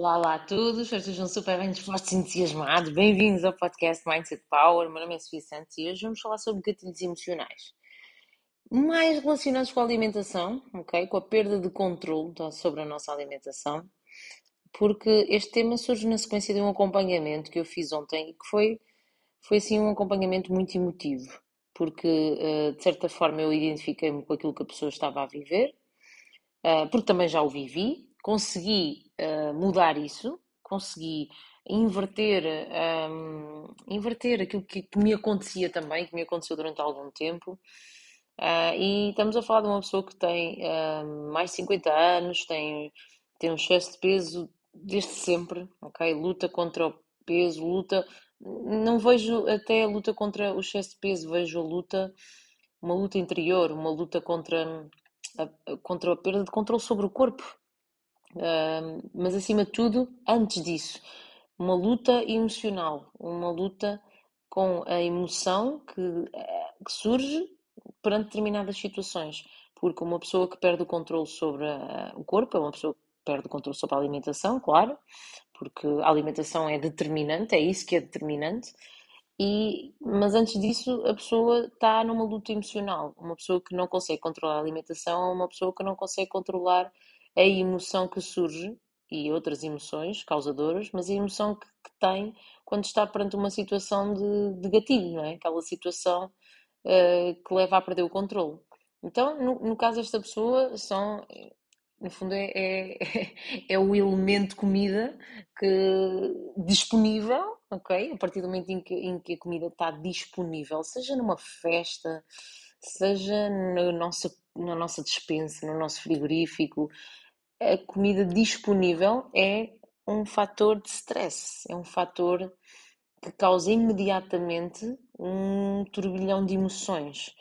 Olá, olá a todos, estejam super bem dispostos e entusiasmados. Bem-vindos ao podcast Mindset Power. Meu nome é Sofia Santos e hoje vamos falar sobre gatilhos emocionais. Mais relacionados com a alimentação, ok? Com a perda de controle sobre a nossa alimentação, porque este tema surge na sequência de um acompanhamento que eu fiz ontem e que foi, foi assim um acompanhamento muito emotivo, porque eh, de certa forma eu identifiquei-me com aquilo que a pessoa estava a viver, eh, porque também já o vivi, consegui uh, mudar isso, consegui inverter, um, inverter aquilo que, que, me acontecia também, que me aconteceu durante algum tempo. Uh, e estamos a falar de uma pessoa que tem uh, mais de 50 anos, tem, tem um excesso de peso desde sempre, ok? Luta contra o peso, luta. Não vejo até a luta contra o excesso de peso, vejo a luta, uma luta interior, uma luta contra a, contra a perda de controle sobre o corpo, mas acima de tudo, antes disso, uma luta emocional, uma luta com a emoção que, eh, que surge perante determinadas situações. Porque uma pessoa que perde o controle sobre o corpo é uma pessoa que perde o controle sobre a alimentação, claro, porque a alimentação é determinante, é isso que é determinante. E, mas antes disso, a pessoa está numa luta emocional. Uma pessoa que não consegue controlar a alimentação é uma pessoa que não consegue controlar a emoção que surge e outras emoções causadoras, mas a emoção que, que tem quando está perante uma situação de, de gatilho, não é? Aquela situação uh, que leva a perder o controle. Então, no, no caso desta pessoa, são, no fundo, é, é, é o elemento comida que, disponível, ok? A partir do momento em que, em que a comida está disponível, seja numa festa, seja na nossa, na nossa despensa, no nosso frigorífico, a comida disponível é um fator de stress, é um fator que causa imediatamente um turbilhão de emoções,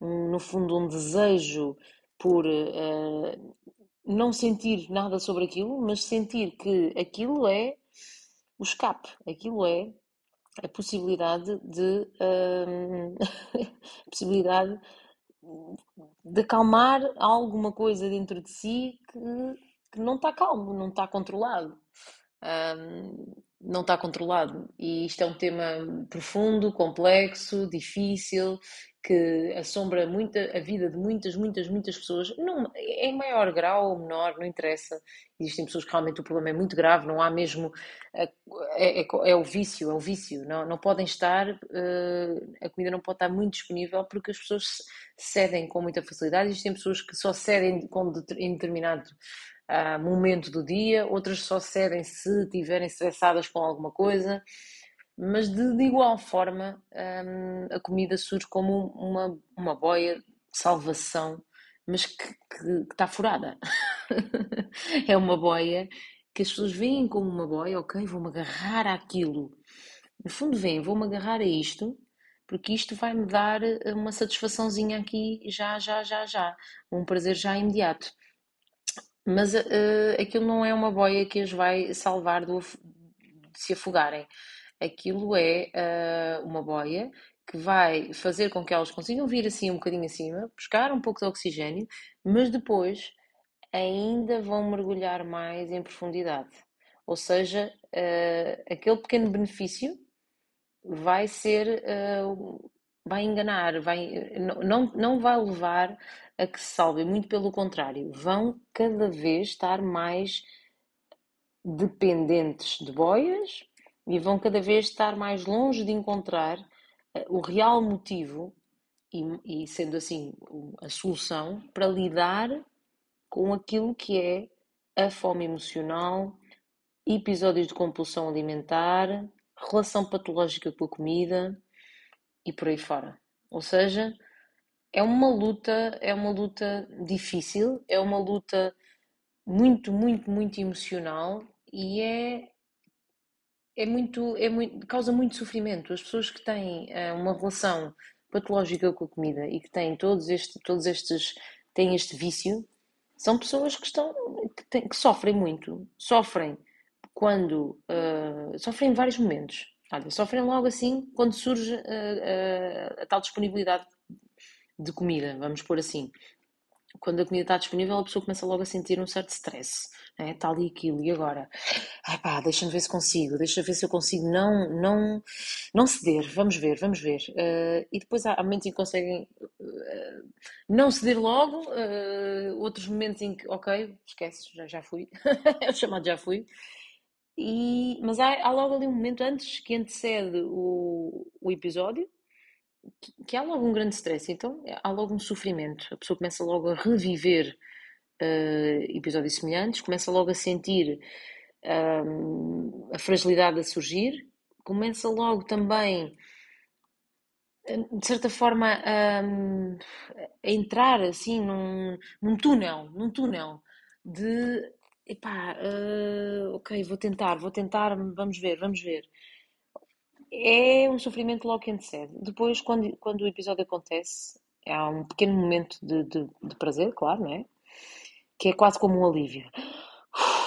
um, no fundo, um desejo por uh, não sentir nada sobre aquilo, mas sentir que aquilo é o escape, aquilo é a possibilidade de uh, possibilidade de acalmar alguma coisa dentro de si que, que não está calmo, não está controlado. Um, não está controlado. E isto é um tema profundo, complexo, difícil, que assombra muito a vida de muitas, muitas, muitas pessoas, não, em maior grau ou menor, não interessa. Existem pessoas que realmente o problema é muito grave, não há mesmo. É, é, é o vício, é o vício. Não, não podem estar, uh, a comida não pode estar muito disponível porque as pessoas cedem com muita facilidade. Existem pessoas que só cedem com, em determinado uh, momento do dia, outras só cedem se estiverem estressadas com alguma coisa mas de, de igual forma hum, a comida surge como uma, uma boia de salvação, mas que, está furada. é uma boia que as pessoas veem como uma boia, ok, vou-me agarrar àquilo. No fundo, veem, vou-me agarrar a isto, porque isto vai-me dar uma satisfaçãozinha aqui já, já, já, já. Um prazer já imediato. Mas uh, aquilo não é uma boia que as vai salvar do, de se afogarem aquilo é uh, uma boia que vai fazer com que elas consigam vir assim um bocadinho acima, buscar um pouco de oxigênio, mas depois ainda vão mergulhar mais em profundidade. Ou seja, uh, aquele pequeno benefício vai ser, uh, vai enganar, vai, não, não vai levar a que se salvem, muito pelo contrário, vão cada vez estar mais dependentes de boias, e vão cada vez estar mais longe de encontrar eh, o real motivo e, e, sendo assim a solução para lidar com aquilo que é a fome emocional, episódios de compulsão alimentar, relação patológica com a comida e por aí fora. Ou seja, é uma luta, é uma luta difícil, é uma luta muito, muito, muito emocional e é é muito, é muito, causa muito sofrimento. As pessoas que têm uh, uma relação patológica com a comida e que têm todos, este, todos estes, têm este vício, são pessoas que estão, que, têm, que sofrem muito. Sofrem quando, uh, sofrem em vários momentos. Olha, sofrem logo assim quando surge uh, a tal disponibilidade de comida, vamos pôr assim. quando a comida está disponível, a pessoa começa logo a sentir um certo stress. Né? Está ali aquilo, e agora? Deixa-me ver se consigo, deixa ver se eu consigo não, não, não ceder, vamos ver, vamos ver. Uh, e depois há, momentos em que conseguem uh, não ceder logo, uh, outros momentos em que, ok, esquece, já, já fui, é o chamado já fui. E, mas há, há, logo ali um momento antes que antecede o, o episódio, que, que há logo um grande stress, então há logo um sofrimento. A pessoa começa logo a reviver uh, episódios semelhantes, começa logo a sentir um, a fragilidade a surgir, começa logo também, de certa forma, a, a entrar assim num, num túnel, num túnel de epá, uh, ok, vou tentar, vou tentar, vamos ver, vamos ver. É um sofrimento logo que antecede. Depois, quando, quando o episódio acontece, há um pequeno momento de, de, de prazer, claro, não é? Que é quase como um alívio.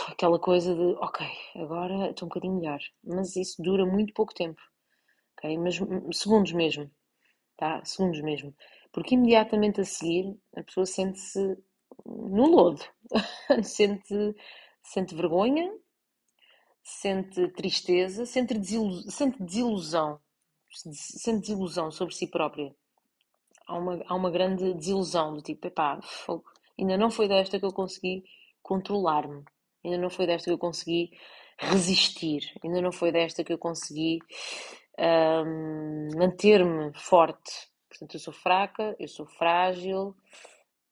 Aquela coisa de, ok, agora estou um bocadinho melhor. Mas isso dura muito pouco tempo. Ok? Mas segundos mesmo. Tá? Segundos mesmo. Porque imediatamente a seguir a pessoa sente-se no lodo. sente, sente vergonha, sente tristeza, sente, desilusão, sente desilusão, sente desilusão sobre si própria. Há uma, há uma grande desilusão do tipo, epá, ainda não foi desta que eu consegui controlar-me, ainda não foi desta que eu consegui resistir, ainda não foi desta que eu consegui um, manter-me forte. Portanto, eu sou fraca, eu sou frágil,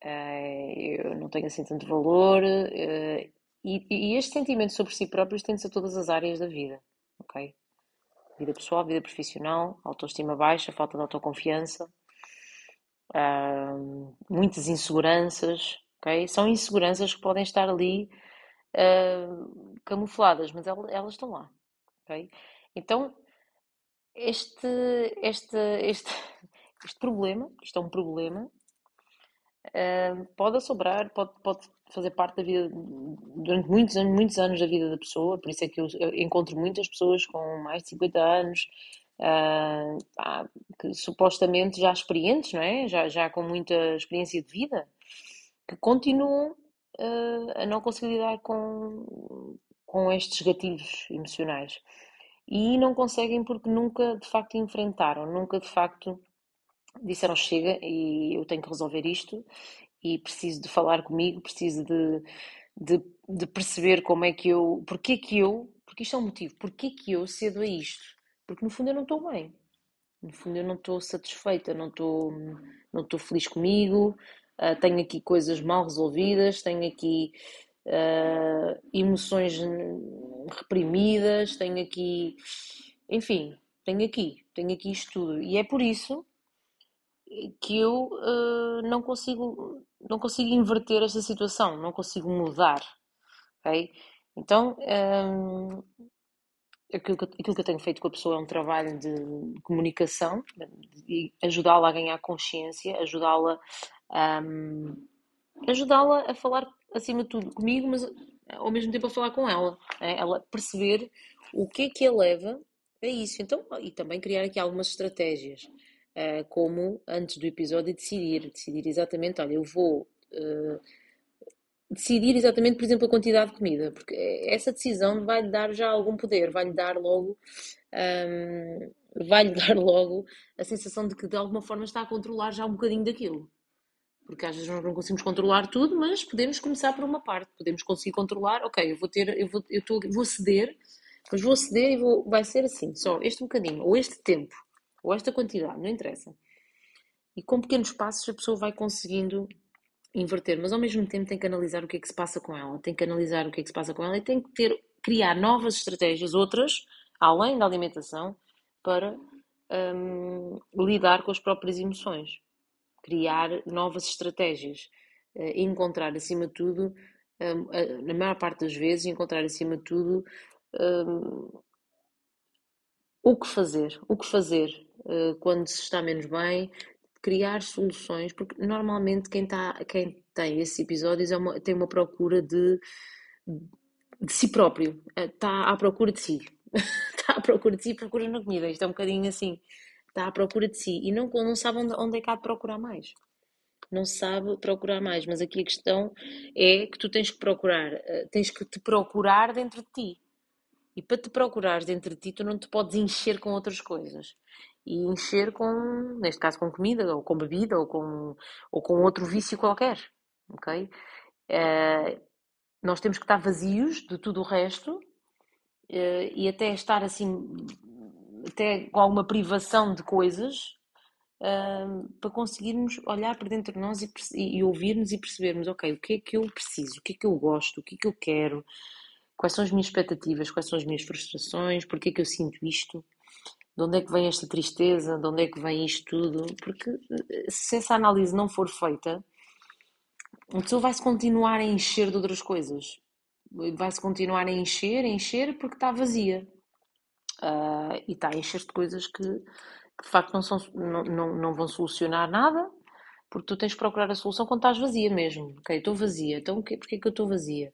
eu não tenho assim tanto valor, uh, e, este sentimento sobre si próprio estende-se a todas as áreas da vida, ok? Vida pessoal, vida profissional, autoestima baixa, falta de autoconfiança, uh, muitas inseguranças, ok? São inseguranças que podem estar ali uh, camufladas, mas elas, estão lá, ok? Então, este, este, este, este problema, isto é um problema, pode assombrar, pode, pode fazer parte da vida durante muitos muitos anos da vida da pessoa, por isso é que eu, eu encontro muitas pessoas com mais de 50 anos uh, pá, que supostamente já experientes, não é? Já, já com muita experiência de vida, que continuam uh, a não conseguir lidar com, com estes gatilhos emocionais. E não conseguem porque nunca de facto enfrentaram, nunca de facto disseram chega e eu tenho que resolver isto e preciso de falar comigo, preciso de, de, de perceber como é que eu, porque que eu, porque isto é um motivo, porque que eu cedo a isto? Porque no fundo eu não estou bem, no fundo eu não estou satisfeita, não estou, não estou feliz comigo, uh, tenho aqui coisas mal resolvidas, tenho aqui uh, emoções reprimidas, tenho aqui, enfim, tenho aqui, tenho aqui isto tudo. E é por isso que eu uh, não consigo não consigo inverter esta situação, não consigo mudar, ok? Então um, aquilo, que, aquilo que eu tenho feito com a pessoa é um trabalho de comunicação e ajudá-la a ganhar consciência, ajudá-la um, ajudá-la a falar acima de tudo comigo, mas ao mesmo tempo a falar com ela, é? ela perceber o que é que a leva a isso. Então, e também criar aqui algumas estratégias. Uh, como antes do episódio decidir, decidir exatamente, olha, eu vou uh, decidir exatamente, por exemplo, a quantidade de comida, porque essa decisão vai-lhe dar já algum poder, vai-lhe dar logo um, vai-lhe dar logo a sensação de que de alguma forma está a controlar já um bocadinho daquilo. Porque às vezes nós não conseguimos controlar tudo, mas podemos começar por uma parte. Podemos conseguir controlar, ok, eu vou ter, eu vou, eu tô, vou ceder, mas vou ceder e vou, vai ser assim, só este bocadinho, ou este tempo ou esta quantidade, não interessa. E com pequenos passos a pessoa vai conseguindo inverter, mas ao mesmo tempo tem que analisar o que é que se passa com ela, tem que analisar o que é que se passa com ela e tem que ter, criar novas estratégias, outras, além da alimentação, para um, lidar com as próprias emoções. Criar novas estratégias. Uh, encontrar, acima de tudo, um, uh, na maior parte das vezes, encontrar, acima de tudo, um, o que fazer, o que fazer quando se está menos bem, criar soluções, porque normalmente quem, tá, quem tem esses episódios é uma, tem uma procura de, de si próprio, está à procura de si, está à procura de si, procura na comida, isto é um bocadinho assim, está à procura de si e não, não sabe onde, onde é que há de procurar mais. não sabe procurar mais. Mas aqui a questão é que tu tens que procurar, uh, tens que te procurar dentro de ti. E para te procurares dentro de ti, tu não te podes encher com outras coisas. E encher com, neste caso, com comida, ou com bebida, ou com, ou com outro vício qualquer. Ok? Uh, nós temos que estar vazios de tudo o resto uh, e até estar assim, até com alguma privação de coisas, uh, para conseguirmos olhar para dentro de nós e, e, ouvirmos e percebermos, ok, o que é que eu preciso, o que é que eu gosto, o que é que eu quero, quais são as minhas expectativas, quais são as minhas frustrações, porque é que eu sinto isto, de onde é que vem esta tristeza, de onde é que vem isto tudo, porque eh, se essa análise não for feita, a pessoa vai-se continuar a encher de outras coisas. Vai-se continuar a encher, a encher, porque está vazia. Uh, e está a encher de coisas que, que de facto não, são, não, não, não, vão solucionar nada, porque tu tens que procurar a solução quando estás vazia mesmo. Ok, estou vazia, então porquê que eu estou vazia?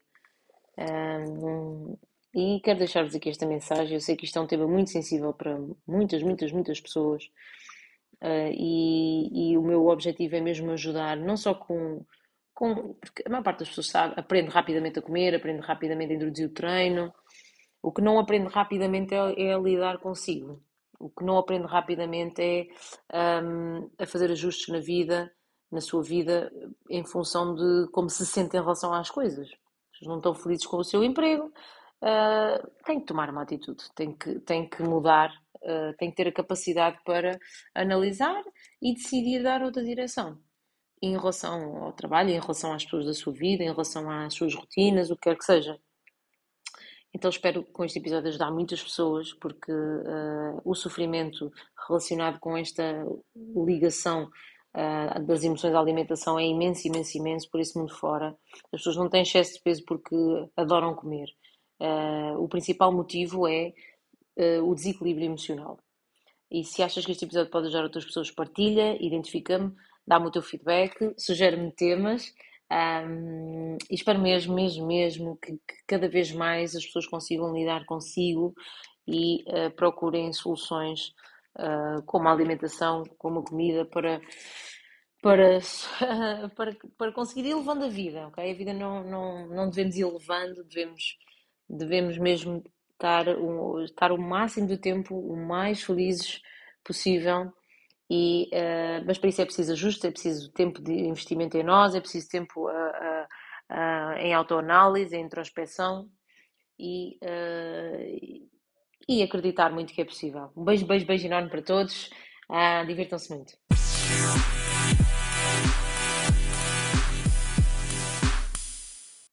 Uh, e quero deixar-vos aqui esta mensagem. Eu sei que isto é um tema muito sensível para muitas, muitas, muitas pessoas. Uh, e, e, o meu objetivo é mesmo ajudar, não só com, com. Porque a maior parte das pessoas sabe, aprende rapidamente a comer, aprende rapidamente a introduzir o treino. O que não aprende rapidamente é, é lidar consigo. O que não aprende rapidamente é um, a fazer ajustes na vida, na sua vida, em função de como se sente em relação às coisas. As não estão felizes com o seu emprego, uh, tem que tomar uma atitude, tem que, tem que mudar, uh, tem que ter a capacidade para analisar e decidir dar outra direção em relação ao trabalho, em relação às pessoas da sua vida, em relação às suas rotinas, o que quer que seja. Então espero com este episódio ajudar muitas pessoas, porque uh, o sofrimento relacionado com esta ligação uh, das emoções à alimentação é imenso, imenso, imenso por esse mundo fora. As pessoas não têm excesso de peso porque adoram comer. Uh, o principal motivo é o desequilíbrio emocional. E se achas que este episódio pode ajudar outras pessoas, partilha, identifica-me, dá-me o teu feedback, sugere-me temas. Um, e espero mesmo, mesmo, mesmo que, que, cada vez mais as pessoas consigam lidar consigo e uh, procurem soluções uh, como a alimentação, como a comida, para, para, para, para conseguir ir levando a vida, ok? A vida não, não, não devemos ir levando, devemos, devemos mesmo estar, um, estar o máximo do tempo o mais felizes possível e, uh, mas para isso é preciso ajuste, é preciso tempo de investimento em nós, é preciso tempo uh, uh, em autoanálise, em introspeção e, e acreditar muito que é possível. Um beijo, beijo, beijo enorme para todos. divirtam-se muito.